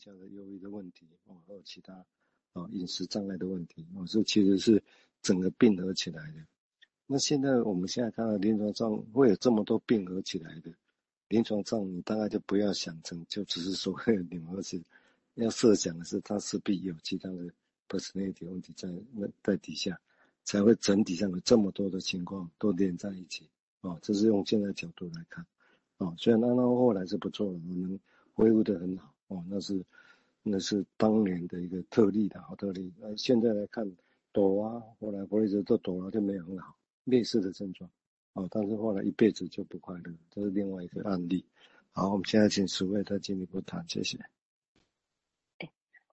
下的忧郁的问题哦，还有其他啊饮食障碍的问题哦，这其实是整个并合起来的。那现在我们现在看到临床上会有这么多并合起来的，临床上你大概就不要想成就只是说会有并合性，要设想的是它势必有其他的 personality 问题在那在底下，才会整体上有这么多的情况都连在一起哦。这是用现在角度来看哦。虽然安娜后来是不错的，我能恢复得很好哦，那是那是当年的一个特例的好特例。那现在来看朵啊，后来弗雷泽都朵啊就没有很好。类似的症状，哦，但是后来一辈子就不快乐，这是另外一个案例。好，我们现在请十位再进一步谈，谢谢。哎，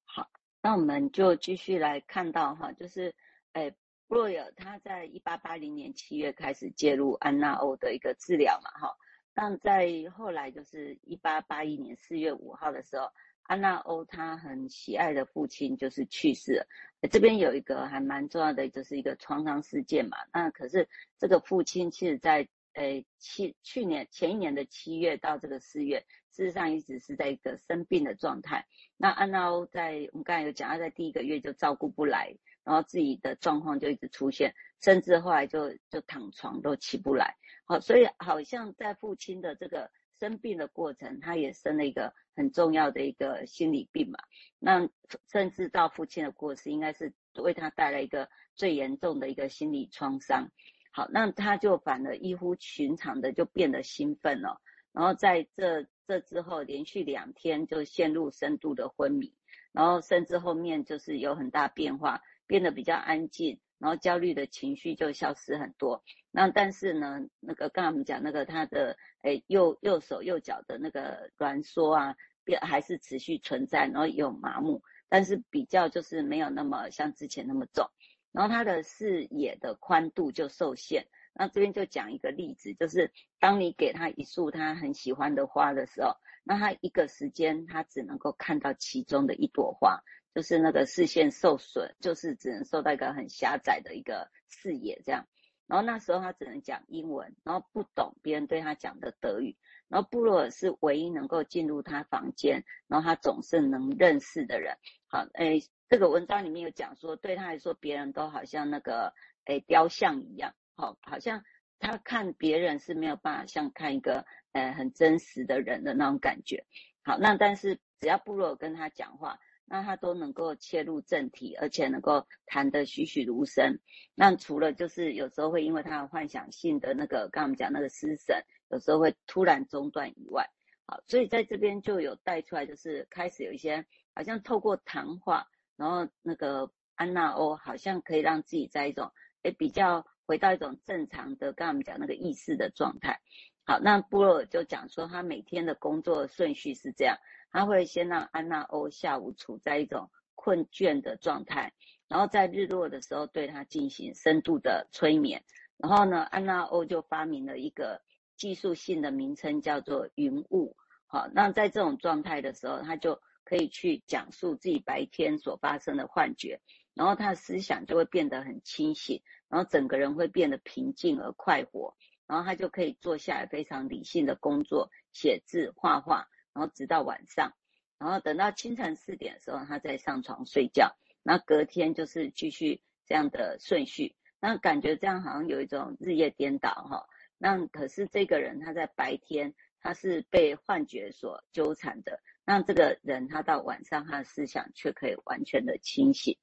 好，那我们就继续来看到哈，就是，哎，布洛尔他在一八八零年七月开始介入安娜欧的一个治疗嘛，哈，那在后来就是一八八一年四月五号的时候。安娜欧她很喜爱的父亲就是去世了，这边有一个还蛮重要的，就是一个创伤事件嘛。那可是这个父亲其实在呃七去年前一年的七月到这个四月，事实上一直是在一个生病的状态。那安娜欧在我们刚才有讲，她在第一个月就照顾不来，然后自己的状况就一直出现，甚至后来就就躺床都起不来。好，所以好像在父亲的这个。生病的过程，他也生了一个很重要的一个心理病嘛。那甚至到父亲的过世，应该是为他带来一个最严重的一个心理创伤。好，那他就反而异乎寻常的就变得兴奋了。然后在这这之后，连续两天就陷入深度的昏迷，然后甚至后面就是有很大变化，变得比较安静，然后焦虑的情绪就消失很多。那但是呢，那个刚才我们讲那个他的诶右右手右脚的那个挛缩啊，变还是持续存在，然后有麻木，但是比较就是没有那么像之前那么重，然后他的视野的宽度就受限。那这边就讲一个例子，就是当你给他一束他很喜欢的花的时候，那他一个时间他只能够看到其中的一朵花，就是那个视线受损，就是只能受到一个很狭窄的一个视野这样。然后那时候他只能讲英文，然后不懂别人对他讲的德语。然后布洛尔是唯一能够进入他房间，然后他总是能认识的人。好，诶，这个文章里面有讲说，对他来说，别人都好像那个诶雕像一样，好，好像他看别人是没有办法像看一个呃很真实的人的那种感觉。好，那但是只要布洛尔跟他讲话。那他都能够切入正题，而且能够谈得栩栩如生。那除了就是有时候会因为他的幻想性的那个，刚刚我们讲那个失神，有时候会突然中断以外，好，所以在这边就有带出来，就是开始有一些好像透过谈话，然后那个安娜欧好像可以让自己在一种诶比较回到一种正常的，刚刚我们讲那个意识的状态。好，那布洛尔就讲说他每天的工作顺序是这样。他会先让安娜欧下午处在一种困倦的状态，然后在日落的时候对他进行深度的催眠。然后呢，安娜欧就发明了一个技术性的名称，叫做云雾。好，那在这种状态的时候，他就可以去讲述自己白天所发生的幻觉，然后他的思想就会变得很清醒，然后整个人会变得平静而快活，然后他就可以坐下来非常理性的工作、写字、画画。然后直到晚上，然后等到清晨四点的时候，他再上床睡觉。那隔天就是继续这样的顺序。那感觉这样好像有一种日夜颠倒哈。那可是这个人他在白天他是被幻觉所纠缠的，那这个人他到晚上他的思想却可以完全的清醒。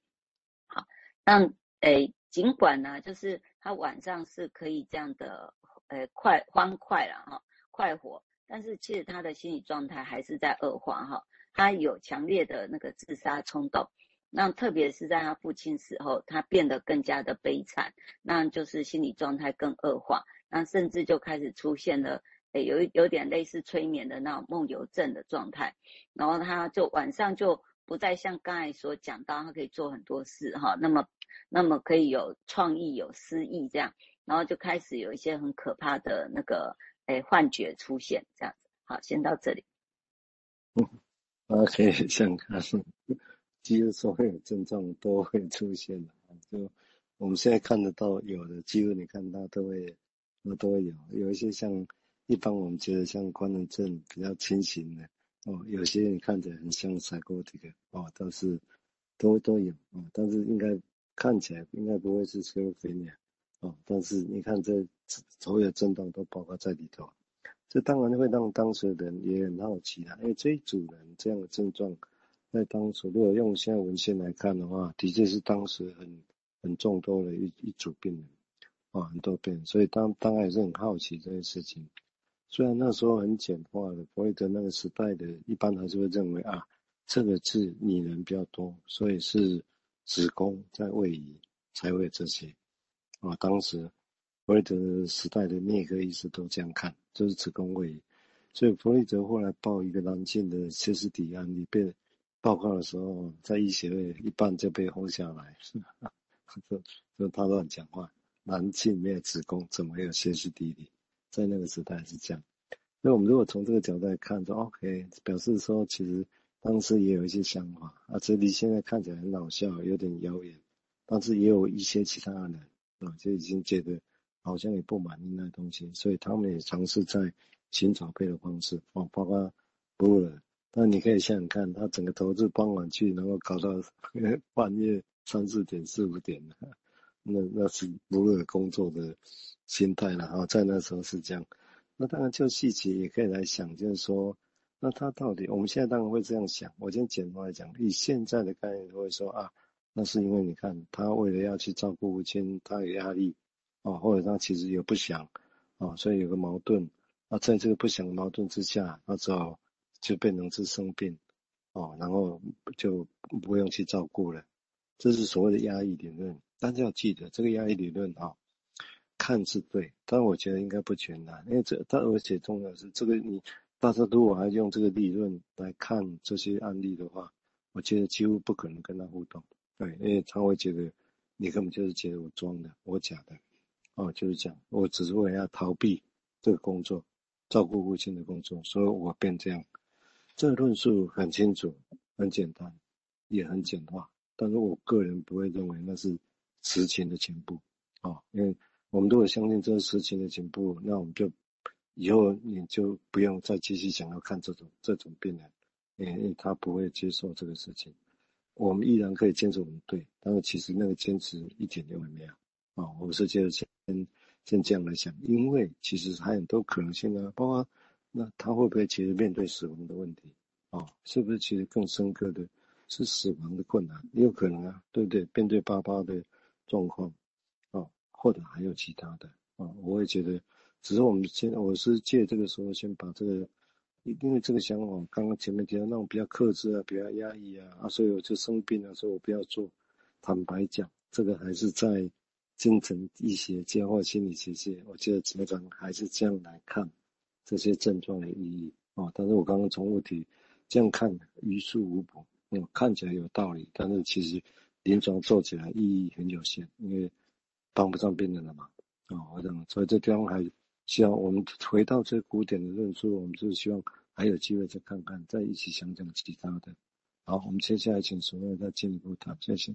好，那诶，尽管呢，就是他晚上是可以这样的诶快欢快了哈，快活。但是其实他的心理状态还是在恶化哈，他有强烈的那个自杀冲动，那特别是在他父亲死后，他变得更加的悲惨，那就是心理状态更恶化，那甚至就开始出现了诶有有点类似催眠的那种梦游症的状态，然后他就晚上就不再像刚才所讲到，他可以做很多事哈，那么那么可以有创意有诗意这样，然后就开始有一些很可怕的那个。哎，幻觉出现这样子，好，先到这里。嗯，OK，像他说，几乎所有症状都会出现的，就我们现在看得到有的，几乎你看到都会，都会有，有一些像一般我们觉得像官能症比较轻型的，哦，有些人看起来很像 psychotic 哦，但是都都有哦，但是应该看起来应该不会是肌肉肥脸哦，但是你看这所有症状都包括在里头，这当然会让当时的人也很好奇啦，因为这一组人这样的症状，在当时如果用现在文献来看的话，的确是当时很很众多的一一组病人啊，很多病人，所以当当然也是很好奇这件事情。虽然那时候很简化的，弗洛伊德那个时代的，一般还是会认为啊，这个是女人比较多，所以是子宫在位移才会有这些啊。当时弗洛伊德时代的内科医师都这样看，就是子宫位移。所以弗洛伊德后来报一个男性的歇斯底里案例被报告的时候，在医学会一半就被轰下来，是吧？就就他乱讲话，男性没有子宫，怎么有歇斯底里？在那个时代是这样，那我们如果从这个角度来看，说 OK，表示说其实当时也有一些想法，啊，这里现在看起来很搞笑，有点遥远，但是也有一些其他人啊，就已经觉得好像也不满意那东西，所以他们也尝试在寻找别的方式，哦，包括布尔，但你可以想想看，他整个投资傍晚去，然后搞到 半夜三四点、四五点，那那是不尔工作的。心态了哈，在那时候是这样。那当然，就细节也可以来想，就是说，那他到底，我们现在当然会这样想。我先简单来讲，以现在的概念会说啊，那是因为你看，他为了要去照顾父亲，他有压力啊，或者他其实有不想啊，所以有个矛盾。那在这个不想的矛盾之下，那只好就变成是生病哦，然后就不用去照顾了。这是所谓的压抑理论。但是要记得，这个压抑理论啊。看是对，但我觉得应该不全然，因为这但而且重要的是这个你，大家如果还用这个理论来看这些案例的话，我觉得几乎不可能跟他互动，对，因为他会觉得你根本就是觉得我装的，我假的，哦，就是这样，我只是为了要逃避这个工作，照顾父亲的工作，所以我变这样。这个论述很清楚、很简单，也很简化，但是我个人不会认为那是实情的全部，哦，因为。我们如果相信这个实情的全部，那我们就以后你就不用再继续想要看这种这种病人，因为他不会接受这个事情。我们依然可以坚持我们对，但是其实那个坚持一点用也没有啊。我是觉得先先这样来想，因为其实还有很多可能性啊，包括那他会不会其实面对死亡的问题啊？是不是其实更深刻的是死亡的困难？也有可能啊，对不对？面对爸爸的状况啊。或者还有其他的啊，我也觉得，只是我们先，我是借这个时候先把这个，因为这个想法刚刚前面提到那种比较克制啊，比较压抑啊，啊，所以我就生病了，所以我不要做。坦白讲，这个还是在精神医学界或心理学界，我觉得基本上还是这样来看这些症状的意义啊。但是我刚刚从物体这样看，于事无补，嗯，看起来有道理，但是其实临床做起来意义很有限，因为。帮不上病人了嘛？啊、哦，我想，所以这地方还希望我们回到这古典的论述，我们就是希望还有机会再看看，再一起想想其他的。好，我们接下来请所有再进一步谈，谢谢。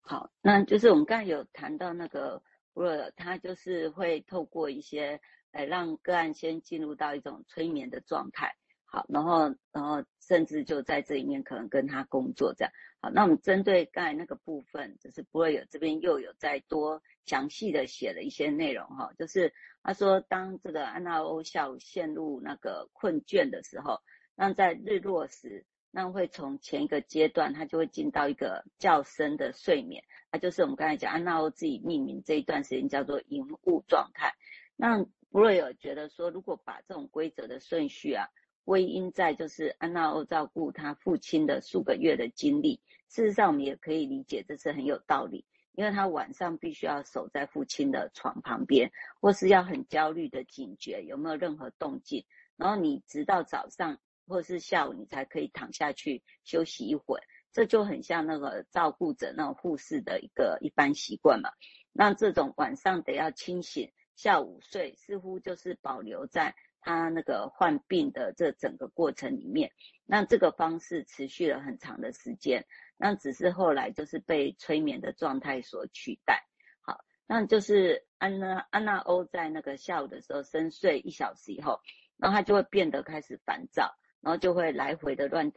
好，那就是我们刚才有谈到那个布洛，他就是会透过一些，来让个案先进入到一种催眠的状态。好，然后，然后甚至就在这里面可能跟他工作这样。好，那我们针对刚才那个部分，就是布洛尔这边又有再多详细的写了一些内容哈，就是他说，当这个安娜欧下午陷入那个困倦的时候，那在日落时，那会从前一个阶段，他就会进到一个较深的睡眠，那就是我们刚才讲安娜欧自己命名这一段时间叫做隐雾状态。那布瑞尔觉得说，如果把这种规则的顺序啊。归因在就是安娜欧照顾他父亲的数个月的经历，事实上我们也可以理解，这是很有道理，因为他晚上必须要守在父亲的床旁边，或是要很焦虑的警觉有没有任何动静，然后你直到早上或是下午你才可以躺下去休息一会儿，这就很像那个照顾者那种护士的一个一般习惯嘛。那这种晚上得要清醒，下午睡，似乎就是保留在。他那个患病的这整个过程里面，那这个方式持续了很长的时间，那只是后来就是被催眠的状态所取代。好，那就是安娜安娜欧在那个下午的时候深睡一小时以后，然后他就会变得开始烦躁，然后就会来回的乱